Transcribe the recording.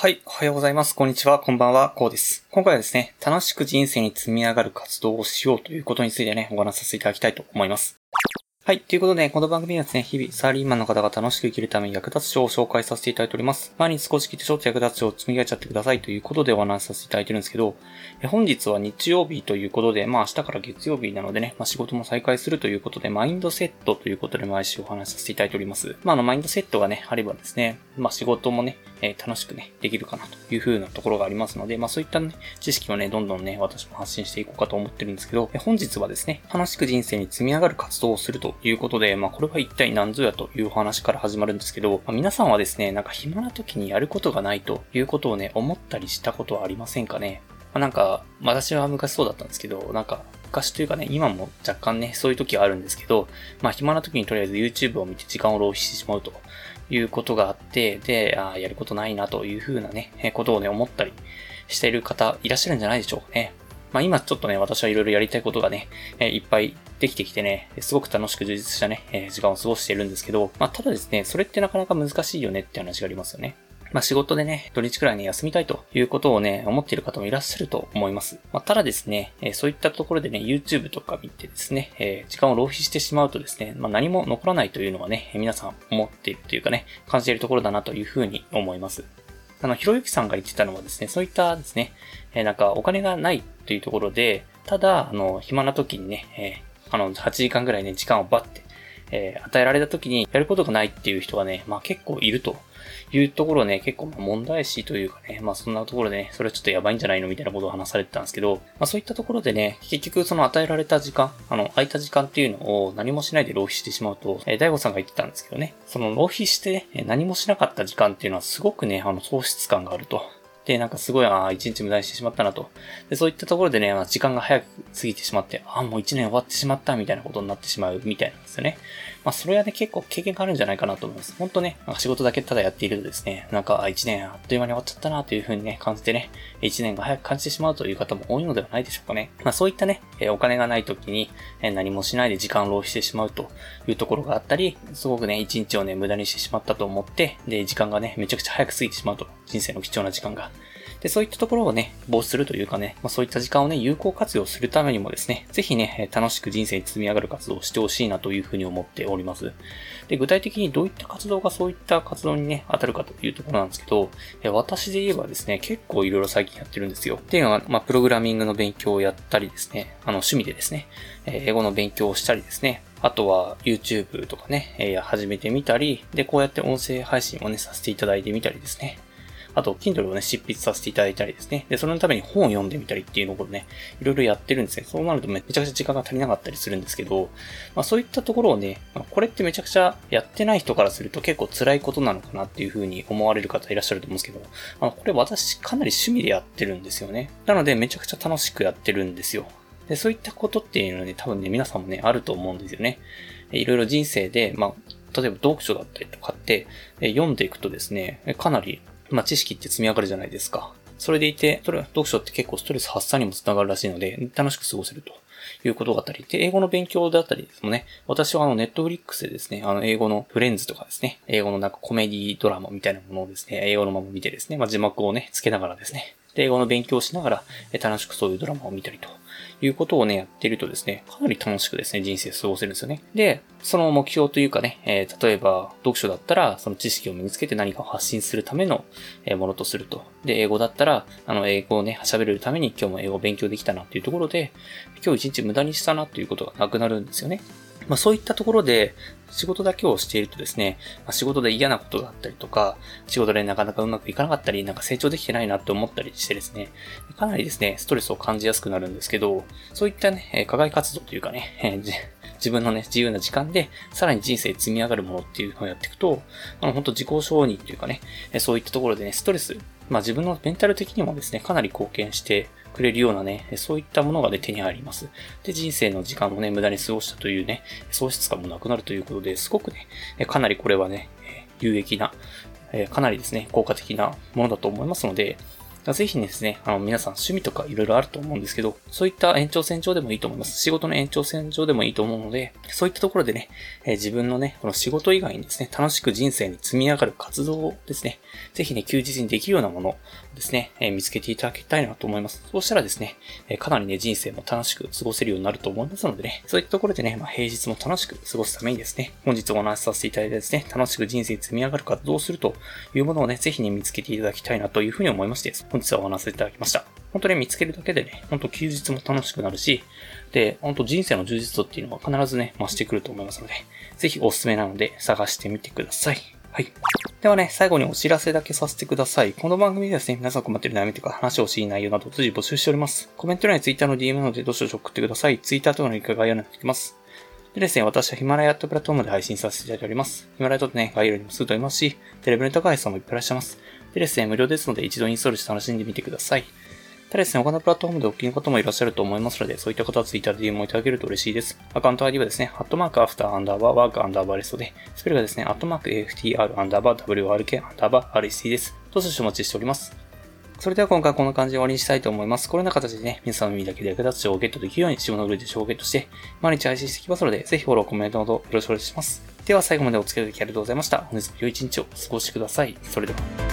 はい。おはようございます。こんにちは。こんばんは。こうです。今回はですね、楽しく人生に積み上がる活動をしようということについてね、お話しさせていただきたいと思います。はい。ということで、この番組はですね、日々、サラリーマンの方が楽しく生きるために役立つ書を紹介させていただいております。毎日少し聞いてちょっと役立つ書を積み上げちゃってくださいということでお話しさせていただいてるんですけど、本日は日曜日ということで、まあ明日から月曜日なのでね、まあ仕事も再開するということで、マインドセットということで毎週お話しさせていただいております。まああの、マインドセットがね、あればですね、まあ仕事もね、えー、楽しくね、できるかなという風なところがありますので、まあそういったね、知識をね、どんどんね、私も発信していこうかと思ってるんですけど、本日はですね、楽しく人生に積み上がる活動をするとということで、まあこれは一体何ぞやという話から始まるんですけど、まあ、皆さんはですね、なんか暇な時にやることがないということをね、思ったりしたことはありませんかね？まあ、なんか、私は昔そうだったんですけど、なんか、昔というかね、今も若干ね、そういう時はあるんですけど、まあ暇な時にとりあえず YouTube を見て時間を浪費してしまうということがあって、で、あやることないなというふうなね、ことをね、思ったりしている方いらっしゃるんじゃないでしょうかね。まあ今ちょっとね、私はいろいろやりたいことがね、えいっぱいできてきてね、すごく楽しく充実したね、え時間を過ごしているんですけど、まあただですね、それってなかなか難しいよねって話がありますよね。まあ仕事でね、土日くらいに休みたいということをね、思っている方もいらっしゃると思います。まあただですね、えそういったところでね、YouTube とか見てですね、え時間を浪費してしまうとですね、まあ何も残らないというのはね、皆さん思っているというかね、感じているところだなというふうに思います。あの、ひろゆきさんが言ってたのはですね、そういったですね、えなんかお金がないというところで、ただ、あの、暇な時にね、えー、あの、8時間ぐらいね、時間をバッて、えー、与えられた時にやることがないっていう人がね、まあ結構いるというところね、結構問題視というかね、まあそんなところでね、それはちょっとやばいんじゃないのみたいなことを話されてたんですけど、まあそういったところでね、結局その与えられた時間、あの、空いた時間っていうのを何もしないで浪費してしまうと、えー、大悟さんが言ってたんですけどね、その浪費してね、何もしなかった時間っていうのはすごくね、あの、喪失感があると。で、なんかすごい、ああ、一日無駄にしてしまったなと。で、そういったところでね、まあ、時間が早く過ぎてしまって、ああ、もう一年終わってしまったみたいなことになってしまうみたいなんですよね。まあ、それはね、結構経験があるんじゃないかなと思います。ほんとね、なんか仕事だけただやっているとですね、なんか、一年あっという間に終わっちゃったなというふうにね、感じてね、一年が早く感じてしまうという方も多いのではないでしょうかね。まあ、そういったね、お金がない時に、何もしないで時間を浪費してしまうというところがあったり、すごくね、一日をね、無駄にしてしまったと思って、で、時間がね、めちゃくちゃ早く過ぎてしまうと。人生の貴重な時間が。で、そういったところをね、防止するというかね、まあ、そういった時間をね、有効活用するためにもですね、ぜひね、楽しく人生に積み上がる活動をしてほしいなというふうに思っております。で、具体的にどういった活動がそういった活動にね、当たるかというところなんですけど、私で言えばですね、結構いろいろ最近やってるんですよ。っていうのは、まあ、プログラミングの勉強をやったりですね、あの、趣味でですね、英語の勉強をしたりですね、あとは YouTube とかね、えー、始めてみたり、で、こうやって音声配信をね、させていただいてみたりですね。あと、Kindle をね、執筆させていただいたりですね。で、それのために本を読んでみたりっていうのをね、いろいろやってるんですね。そうなるとめちゃくちゃ時間が足りなかったりするんですけど、まあそういったところをね、まあ、これってめちゃくちゃやってない人からすると結構辛いことなのかなっていうふうに思われる方いらっしゃると思うんですけど、まあ、これ私かなり趣味でやってるんですよね。なのでめちゃくちゃ楽しくやってるんですよ。で、そういったことっていうのはね、多分ね、皆さんもね、あると思うんですよね。いろいろ人生で、まあ、例えば読書だったりとかって、読んでいくとですね、かなりまあ、知識って積み上がるじゃないですか。それでいて、それ読書って結構ストレス発散にもつながるらしいので、楽しく過ごせると。いうことがあったり、で、英語の勉強だったりですもね、私はあの、ネットフリックスでですね、あの、英語のフレンズとかですね、英語のなんかコメディドラマみたいなものをですね、英語のまま見てですね、まあ、字幕をね、つけながらですね、で、英語の勉強をしながら、楽しくそういうドラマを見たりと。いうことをね、やってるとですね、かなり楽しくですね、人生過ごせるんですよね。で、その目標というかね、えー、例えば、読書だったら、その知識を身につけて何かを発信するための、ものとすると。で、英語だったら、あの、英語をね、喋れるために今日も英語を勉強できたなっていうところで、今日一日無駄にしたなっていうことがなくなるんですよね。まあそういったところで、仕事だけをしているとですね、まあ、仕事で嫌なことがあったりとか、仕事でなかなかうまくいかなかったり、なんか成長できてないなって思ったりしてですね、かなりですね、ストレスを感じやすくなるんですけど、そういったね、課外活動というかね、自分のね、自由な時間で、さらに人生積み上がるものっていうのをやっていくと、あの、本当自己承認っていうかね、そういったところでね、ストレス、まあ自分のメンタル的にもですね、かなり貢献してくれるようなね、そういったものがね、手に入ります。で、人生の時間もね、無駄に過ごしたというね、喪失感もなくなるということで、すごくね、かなりこれはね、有益な、かなりですね、効果的なものだと思いますので、ぜひですね、あの、皆さん趣味とか色々あると思うんですけど、そういった延長線上でもいいと思います。仕事の延長線上でもいいと思うので、そういったところでね、えー、自分のね、この仕事以外にですね、楽しく人生に積み上がる活動をですね、ぜひね、休日にできるようなものですね、えー、見つけていただきたいなと思います。そうしたらですね、えー、かなりね、人生も楽しく過ごせるようになると思いますのでね、そういったところでね、まあ、平日も楽しく過ごすためにですね、本日お話しさせていただいてですね、楽しく人生に積み上がる活動をするというものをね、ぜひね、見つけていただきたいなというふうに思いまして、本日はお話しいただきました。本当に見つけるだけでね、本当休日も楽しくなるし、で、本当人生の充実度っていうのは必ずね、増してくると思いますので、ぜひおすすめなので探してみてください。はい。ではね、最後にお知らせだけさせてください。この番組ではですね、皆さん困ってる悩みとか話をしい内容など随時募集しております。コメント欄に Twitter の DM なのでどしどし送ってください。Twitter とのリンクが概要欄に書きます。でですね、私はヒマラヤとプラットフォームで配信させていただいております。ヒマラヤとね、概要欄にもすぐと思いますし、テレビネタ会さんもいっぱいいらっしゃいます。でですね、無料ですので一度インストールして楽しんでみてください。ただですね、他のプラットフォームでお聞きの方もいらっしゃると思いますので、そういった方は Twitter で DM をいただけると嬉しいです。アカウント ID はですね、アットマークアフターアンダーバーワークアンダーバーレストで、スペルがですね、アットマーク AFTR アンダーバー WRK アンダーバー REC です。どうぞお待ちしております。それでは今回こんな感じで終わりにしたいと思います。このような形でね、皆さんの耳だけで役立つ情報をゲットできるように、自分のグループで情報をゲットして、毎日配信していきますので、ぜひフォロー、コメントなどよろしくお願いします。では最後までお付き合いいただきありがとうございました。本日も良い一日をお過ごしください。それでは。